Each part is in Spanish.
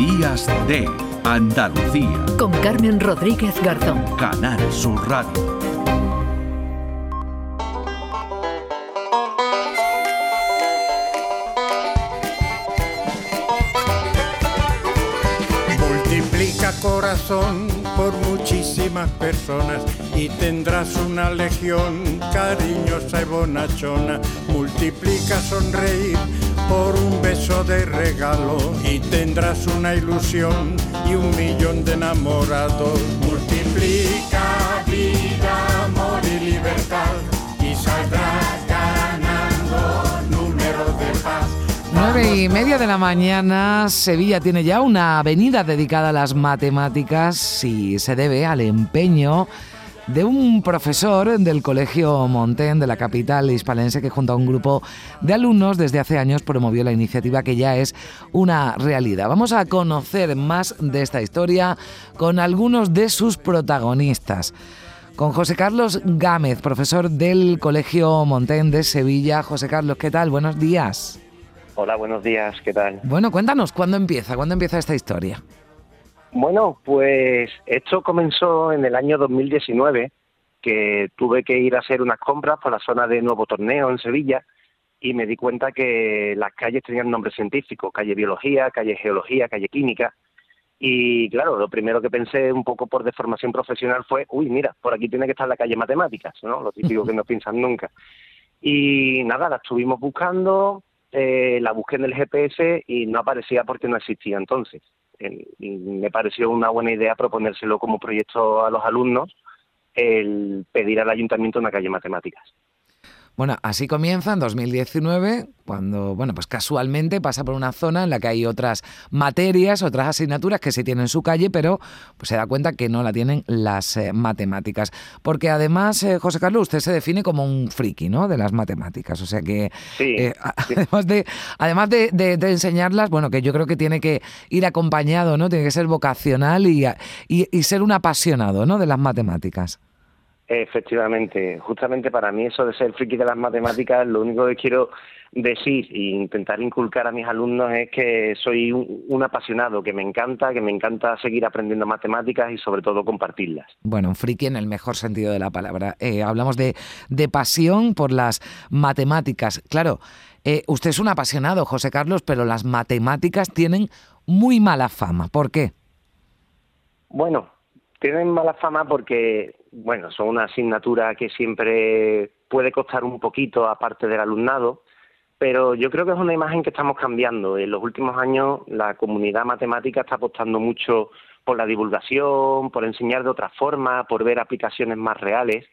Días de Andalucía. Con Carmen Rodríguez Garzón. Canal Sur Radio. Multiplica corazón por muchísimas personas y tendrás una legión cariñosa y bonachona. Multiplica sonreír por un beso de regalo y tendrás una ilusión y un millón de enamorados. Multiplica vida, amor y libertad 9 y media de la mañana, Sevilla tiene ya una avenida dedicada a las matemáticas y se debe al empeño de un profesor del Colegio Montén de la capital hispalense que junto a un grupo de alumnos desde hace años promovió la iniciativa que ya es una realidad. Vamos a conocer más de esta historia con algunos de sus protagonistas. Con José Carlos Gámez, profesor del Colegio Montén de Sevilla. José Carlos, ¿qué tal? Buenos días. Hola, buenos días, ¿qué tal? Bueno, cuéntanos, ¿cuándo empieza? ¿Cuándo empieza esta historia? Bueno, pues esto comenzó en el año 2019, que tuve que ir a hacer unas compras por la zona de Nuevo Torneo en Sevilla y me di cuenta que las calles tenían nombres científicos, calle Biología, calle Geología, calle Química. Y claro, lo primero que pensé un poco por deformación profesional fue, uy, mira, por aquí tiene que estar la calle Matemáticas, ¿no? Lo típico que no piensan nunca. Y nada, la estuvimos buscando, eh, la busqué en el GPS y no aparecía porque no existía entonces me pareció una buena idea proponérselo como proyecto a los alumnos el pedir al ayuntamiento una calle matemáticas. Bueno, así comienza en 2019, cuando, bueno, pues casualmente pasa por una zona en la que hay otras materias, otras asignaturas que sí tienen su calle, pero pues se da cuenta que no la tienen las eh, matemáticas. Porque además, eh, José Carlos, usted se define como un friki, ¿no? De las matemáticas. O sea que, eh, además, de, además de, enseñarlas, bueno, que yo creo que tiene que ir acompañado, ¿no? Tiene que ser vocacional y, y ser un apasionado, ¿no? De las matemáticas. Efectivamente, justamente para mí eso de ser friki de las matemáticas, lo único que quiero decir e intentar inculcar a mis alumnos es que soy un, apasionado, que me encanta, que me encanta seguir aprendiendo matemáticas y sobre todo compartirlas. Bueno, un friki en el mejor sentido de la palabra. Eh, hablamos de, de, pasión por las matemáticas. Claro, eh, usted es un apasionado, José Carlos, pero las matemáticas tienen muy mala fama. ¿Por qué? Bueno, tienen mala fama porque, bueno, son una asignatura que siempre puede costar un poquito aparte del alumnado, pero yo creo que es una imagen que estamos cambiando. En los últimos años la comunidad matemática está apostando mucho por la divulgación, por enseñar de otra forma, por ver aplicaciones más reales.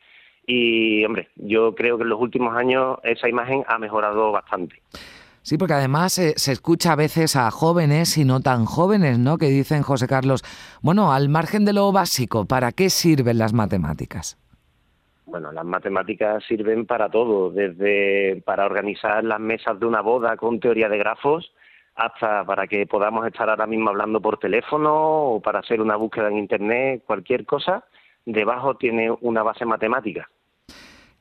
Y, hombre, yo creo que en los últimos años esa imagen ha mejorado bastante. Sí, porque además eh, se escucha a veces a jóvenes y no tan jóvenes, ¿no? Que dicen, José Carlos, bueno, al margen de lo básico, ¿para qué sirven las matemáticas? Bueno, las matemáticas sirven para todo, desde para organizar las mesas de una boda con teoría de grafos, hasta para que podamos estar ahora mismo hablando por teléfono o para hacer una búsqueda en Internet, cualquier cosa, debajo tiene una base matemática.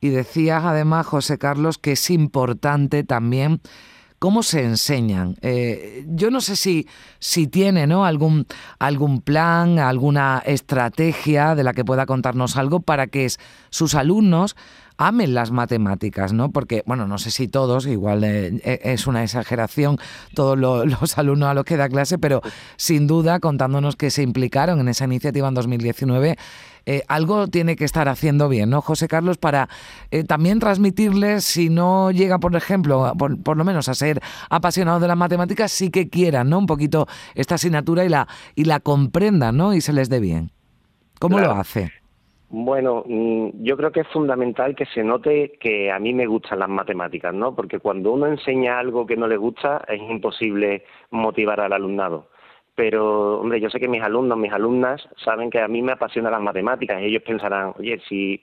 Y decías además, José Carlos, que es importante también ¿Cómo se enseñan? Eh, yo no sé si, si tiene ¿no? algún, algún plan, alguna estrategia de la que pueda contarnos algo para que sus alumnos amen las matemáticas, ¿no? Porque, bueno, no sé si todos, igual eh, eh, es una exageración todos los alumnos a los que da clase, pero sin duda, contándonos que se implicaron en esa iniciativa en 2019, eh, algo tiene que estar haciendo bien, ¿no, José Carlos? Para también transmitirles, si no llega, por ejemplo, por, lo menos a ser apasionados de las matemáticas, sí que quieran, ¿no? Un poquito esta asignatura y la, y la comprendan, ¿no? Y se les dé bien. ¿Cómo lo hace? Bueno, mm, yo creo que es fundamental que se note que a mí me gustan las matemáticas, ¿no? Porque cuando uno enseña algo que no le gusta, es imposible motivar al alumnado. Pero, hombre, yo sé que mis alumnos, mis alumnas, saben que a mí me apasionan las matemáticas y ellos pensarán, oye, si,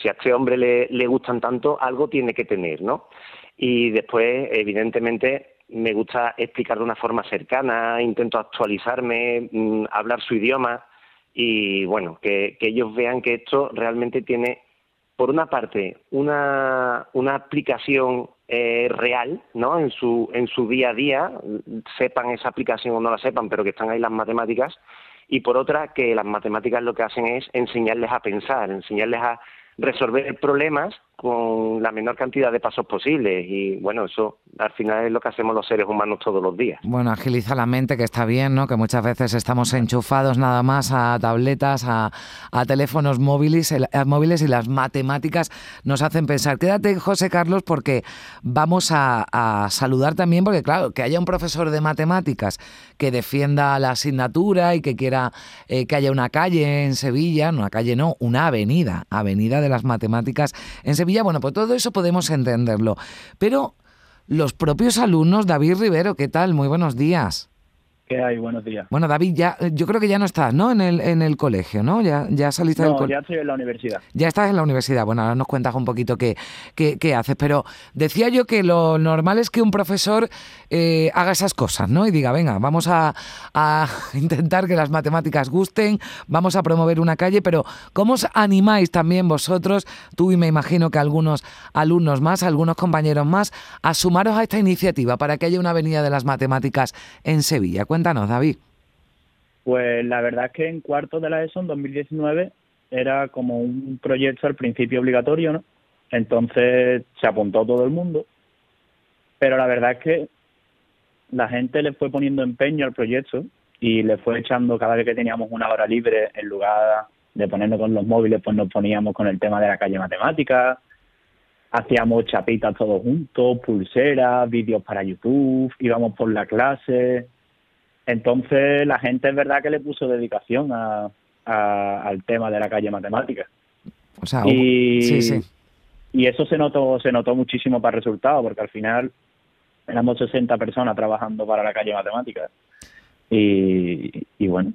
si a este hombre le, le gustan tanto, algo tiene que tener, ¿no? Y después, evidentemente, me gusta explicar de una forma cercana, intento actualizarme, mm, hablar su idioma y bueno, que, ellos vean que esto realmente tiene, por una parte, una, una aplicación eh, real, ¿no? En su, en su día a día, sepan esa aplicación o no la sepan, pero que están ahí las matemáticas, y por otra, que las matemáticas lo que hacen es enseñarles a pensar, enseñarles a resolver problemas con la menor cantidad de pasos posibles y bueno, eso al final es lo que hacemos los seres humanos todos los días. Bueno, agiliza la mente, que está bien, ¿no? Que muchas veces estamos enchufados nada más a tabletas, a, teléfonos móviles, móviles y las matemáticas nos hacen pensar. Quédate, José Carlos, porque vamos a, saludar también, porque claro, que haya un profesor de matemáticas que defienda la asignatura y que quiera eh, que haya una calle en Sevilla, no una calle no, una avenida, avenida de las matemáticas en Sevilla bueno, pues todo eso podemos entenderlo. Pero los propios alumnos, David Rivero, ¿qué tal? Muy buenos días. ¿Qué hay? Buenos días. Bueno, David, ya, eh, yo creo que ya no estás, ¿no? En el, en el colegio, ¿no? Ya, ya saliste del colegio. ya estoy en la universidad. Ya estás en la universidad. Bueno, ahora nos cuentas un poquito qué, qué, haces. Pero decía yo que lo normal es que un profesor eh, haga esas cosas, ¿no? Y diga, venga, vamos a, a, intentar que las matemáticas gusten, vamos a promover una calle, pero ¿cómo os animáis también vosotros, tú y me imagino que algunos alumnos más, algunos compañeros más, a sumaros a esta iniciativa para que haya una avenida de las matemáticas en Sevilla? Cuéntanos, David. Pues la verdad es que en cuarto de la ESO, en 2019, era como un proyecto al principio obligatorio, ¿no? Entonces se apuntó todo el mundo, pero la verdad es que la gente le fue poniendo empeño al proyecto y le fue echando cada vez que teníamos una hora libre, en lugar de ponernos con los móviles, pues nos poníamos con el tema de la calle matemática, hacíamos chapitas todos juntos, pulseras, vídeos para YouTube, íbamos por la clase, entonces la gente es verdad que le puso dedicación a, al tema de la calle matemática. O sea, y, sí, sí. y eso se notó, se notó muchísimo para el resultado, porque al final éramos 60 personas trabajando para la calle matemática. Y, y bueno,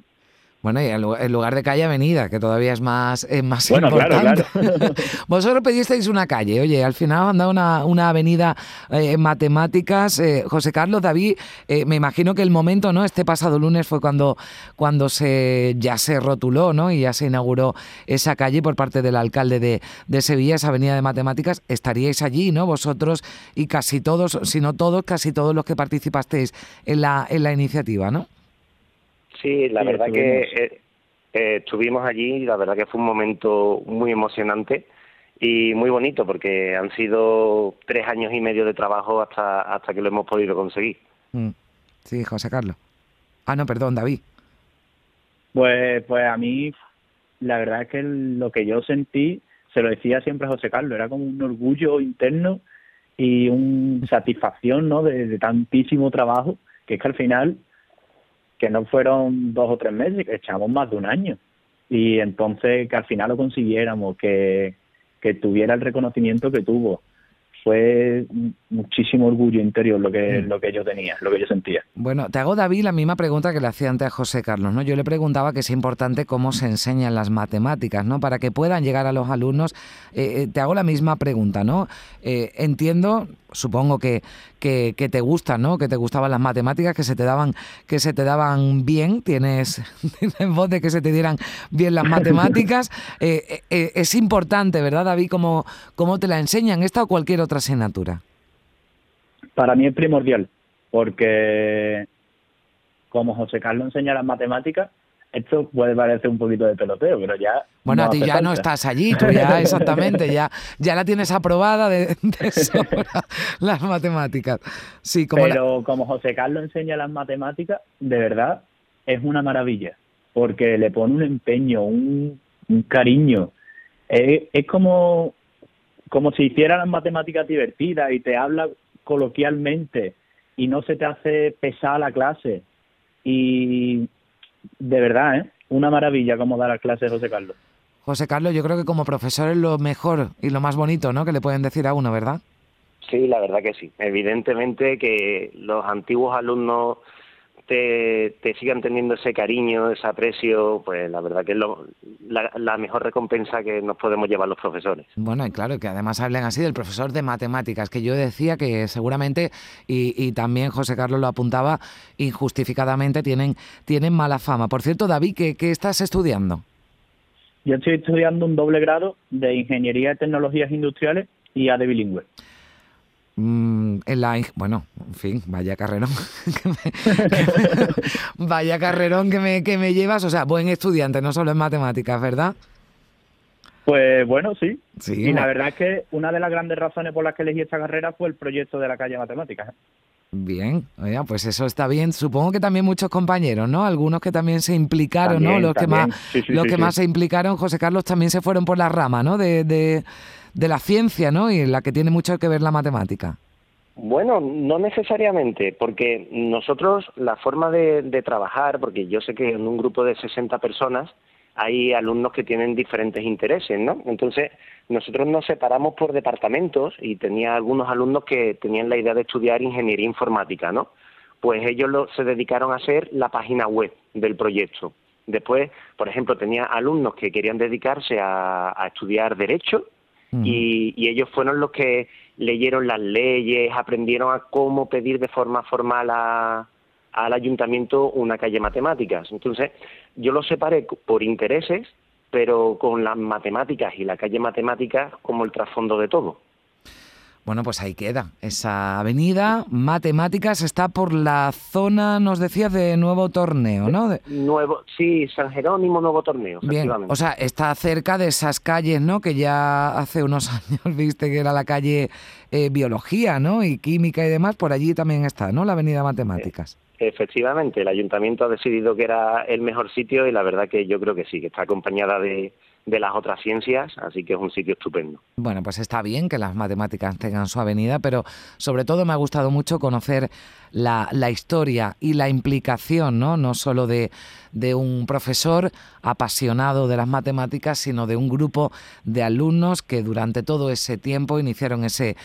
bueno, y en lugar de calle, avenida, que todavía es más, es más importante. Vosotros pedisteis una calle, oye, al final han dado una, una avenida eh, en matemáticas. Eh, José Carlos, David, eh, me imagino que el momento, ¿no? Este pasado lunes fue cuando, cuando se ya se rotuló, ¿no? Y ya se inauguró esa calle por parte del alcalde de, de Sevilla, esa avenida de matemáticas. Estaríais allí, ¿no? Vosotros y casi todos, si no todos, casi todos los que participasteis en la, en la iniciativa, ¿no? Sí, la verdad que eh, eh, estuvimos allí y la verdad que fue un momento muy emocionante y muy bonito porque han sido tres años y medio de trabajo hasta, hasta que lo hemos podido conseguir. Mm. Sí, José Carlos. Ah, no, perdón, David. Pues, pues a mí, la verdad es que lo que yo sentí, se lo decía siempre a José Carlos, era como un orgullo interno y una satisfacción ¿no? de tantísimo trabajo, que es que al final que no fueron dos o tres meses, que echamos más de un año. Y entonces que al final lo consiguiéramos, que, que tuviera el reconocimiento que tuvo fue muchísimo orgullo interior lo que, mm. lo que yo tenía, lo que yo sentía. Bueno, te hago, David, la misma pregunta que le hacía antes a José Carlos, ¿no? Yo le preguntaba que es importante cómo se enseñan las matemáticas, ¿no? Para que puedan llegar a los alumnos. Eh, eh, te hago la misma pregunta, ¿no? Eh, entiendo, supongo que, que, te gustan, ¿no? Que te gustaban las matemáticas, que se te daban, que se te daban bien, tienes, voz de que se te dieran bien las matemáticas. es importante, ¿verdad, David, cómo, cómo te la enseñan esta o cualquier otra asignatura? Para mí es primordial, porque como José Carlos enseña las matemáticas, esto puede parecer un poquito de peloteo, pero ya. Bueno, a ti ya no estás allí, tú ya exactamente, ya, ya la tienes aprobada de, las matemáticas. Sí, como pero como José Carlos enseña las matemáticas, de verdad es una maravilla, porque le pone un empeño, un, cariño. es como como si hiciera las matemáticas divertidas y te habla coloquialmente y no se te hace pesar la clase. Y de verdad, ¿eh? Una maravilla como dar las clases José Carlos. José Carlos, yo creo que como profesor es lo mejor y lo más bonito, ¿no? Que le pueden decir a uno, ¿verdad? Sí, la verdad que sí. Evidentemente que los antiguos alumnos te, sigan teniendo ese cariño, ese aprecio, pues la verdad que es la, mejor recompensa que nos podemos llevar los profesores. Bueno, y claro, que además hablen así del profesor de matemáticas, que yo decía que seguramente, y, también José Carlos lo apuntaba, injustificadamente tienen, tienen mala fama. Por cierto, David, ¿qué, qué estás estudiando? Yo estoy estudiando un doble grado de Ingeniería de Tecnologías Industriales y AD Bilingüe. Mm, en la, bueno, en fin, vaya carrerón. vaya carrerón que me, que me llevas. O sea, buen estudiante, no solo en matemáticas, ¿verdad? Pues bueno, sí. Sí, y la verdad es que una de las grandes razones por las que elegí esta carrera fue el proyecto de la calle Matemáticas. Bien, oiga, pues eso está bien. Supongo que también muchos compañeros, ¿no? Algunos que también se implicaron, ¿no? También, Los que más, Sí, sí, los sí, que más se implicaron, José Carlos, también se fueron por la rama, ¿no? De, de, de la ciencia, ¿no? Y en la que tiene mucho que ver la matemática. Bueno, no necesariamente, porque nosotros la forma de, de trabajar, porque yo sé que en un grupo de 60 personas hay alumnos que tienen diferentes intereses, ¿no? Entonces, nosotros nos separamos por departamentos y tenía algunos alumnos que tenían la idea de estudiar ingeniería informática, ¿no? Pues ellos lo- se dedicaron a hacer la página web del proyecto. Después, por ejemplo, tenía alumnos que querían dedicarse a, a estudiar derecho y, y ellos fueron los que leyeron las leyes, aprendieron a cómo pedir de forma formal a- al ayuntamiento una calle matemáticas. Entonces, yo los separé por intereses, pero con las matemáticas y la calle matemáticas como el trasfondo de todo. Bueno, pues ahí queda. Esa avenida, matemáticas, está por la zona, nos decías, de nuevo torneo, ¿no? De- Nuevo, sí, San Jerónimo, nuevo torneo, Bien, o sea, está cerca de esas calles, ¿no? Que ya hace unos años viste que era la calle eh, Biología, ¿no? Y Química y demás, por allí también está, ¿no? La avenida Matemáticas. Efectivamente, el ayuntamiento ha decidido que era el mejor sitio y la verdad que yo creo que sí, que está acompañada de, de las otras ciencias, así que es un sitio estupendo. Bueno, pues está bien que las matemáticas tengan su avenida, pero sobre todo me ha gustado mucho conocer la, la historia y la implicación, ¿no? No solo de, de un profesor apasionado de las matemáticas, sino de un grupo de alumnos que durante todo ese tiempo iniciaron ese,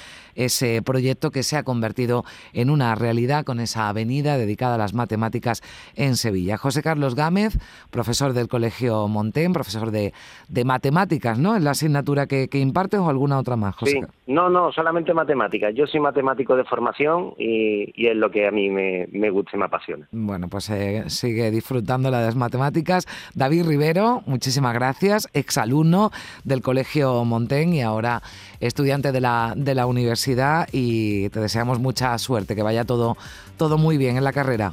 proyecto que se ha convertido en una realidad con esa avenida dedicada a las matemáticas en Sevilla. José Carlos Gámez, profesor del Colegio Montén, profesor de, de matemáticas, ¿no? ¿Es la asignatura que, impartes o alguna otra más, José? Sí, no, no, solamente matemáticas. Yo soy matemático de formación y, y es lo que a mí me, me gusta y me apasiona. Bueno, pues eh, sigue disfrutando la de las matemáticas. David Rivero, muchísimas gracias, exalumno del Colegio Montén y ahora estudiante de la, de la universidad y te deseamos mucha suerte, que vaya todo, todo muy bien en la carrera.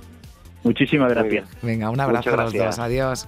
Muchísimas gracias. Venga, un abrazo a los dos, adiós.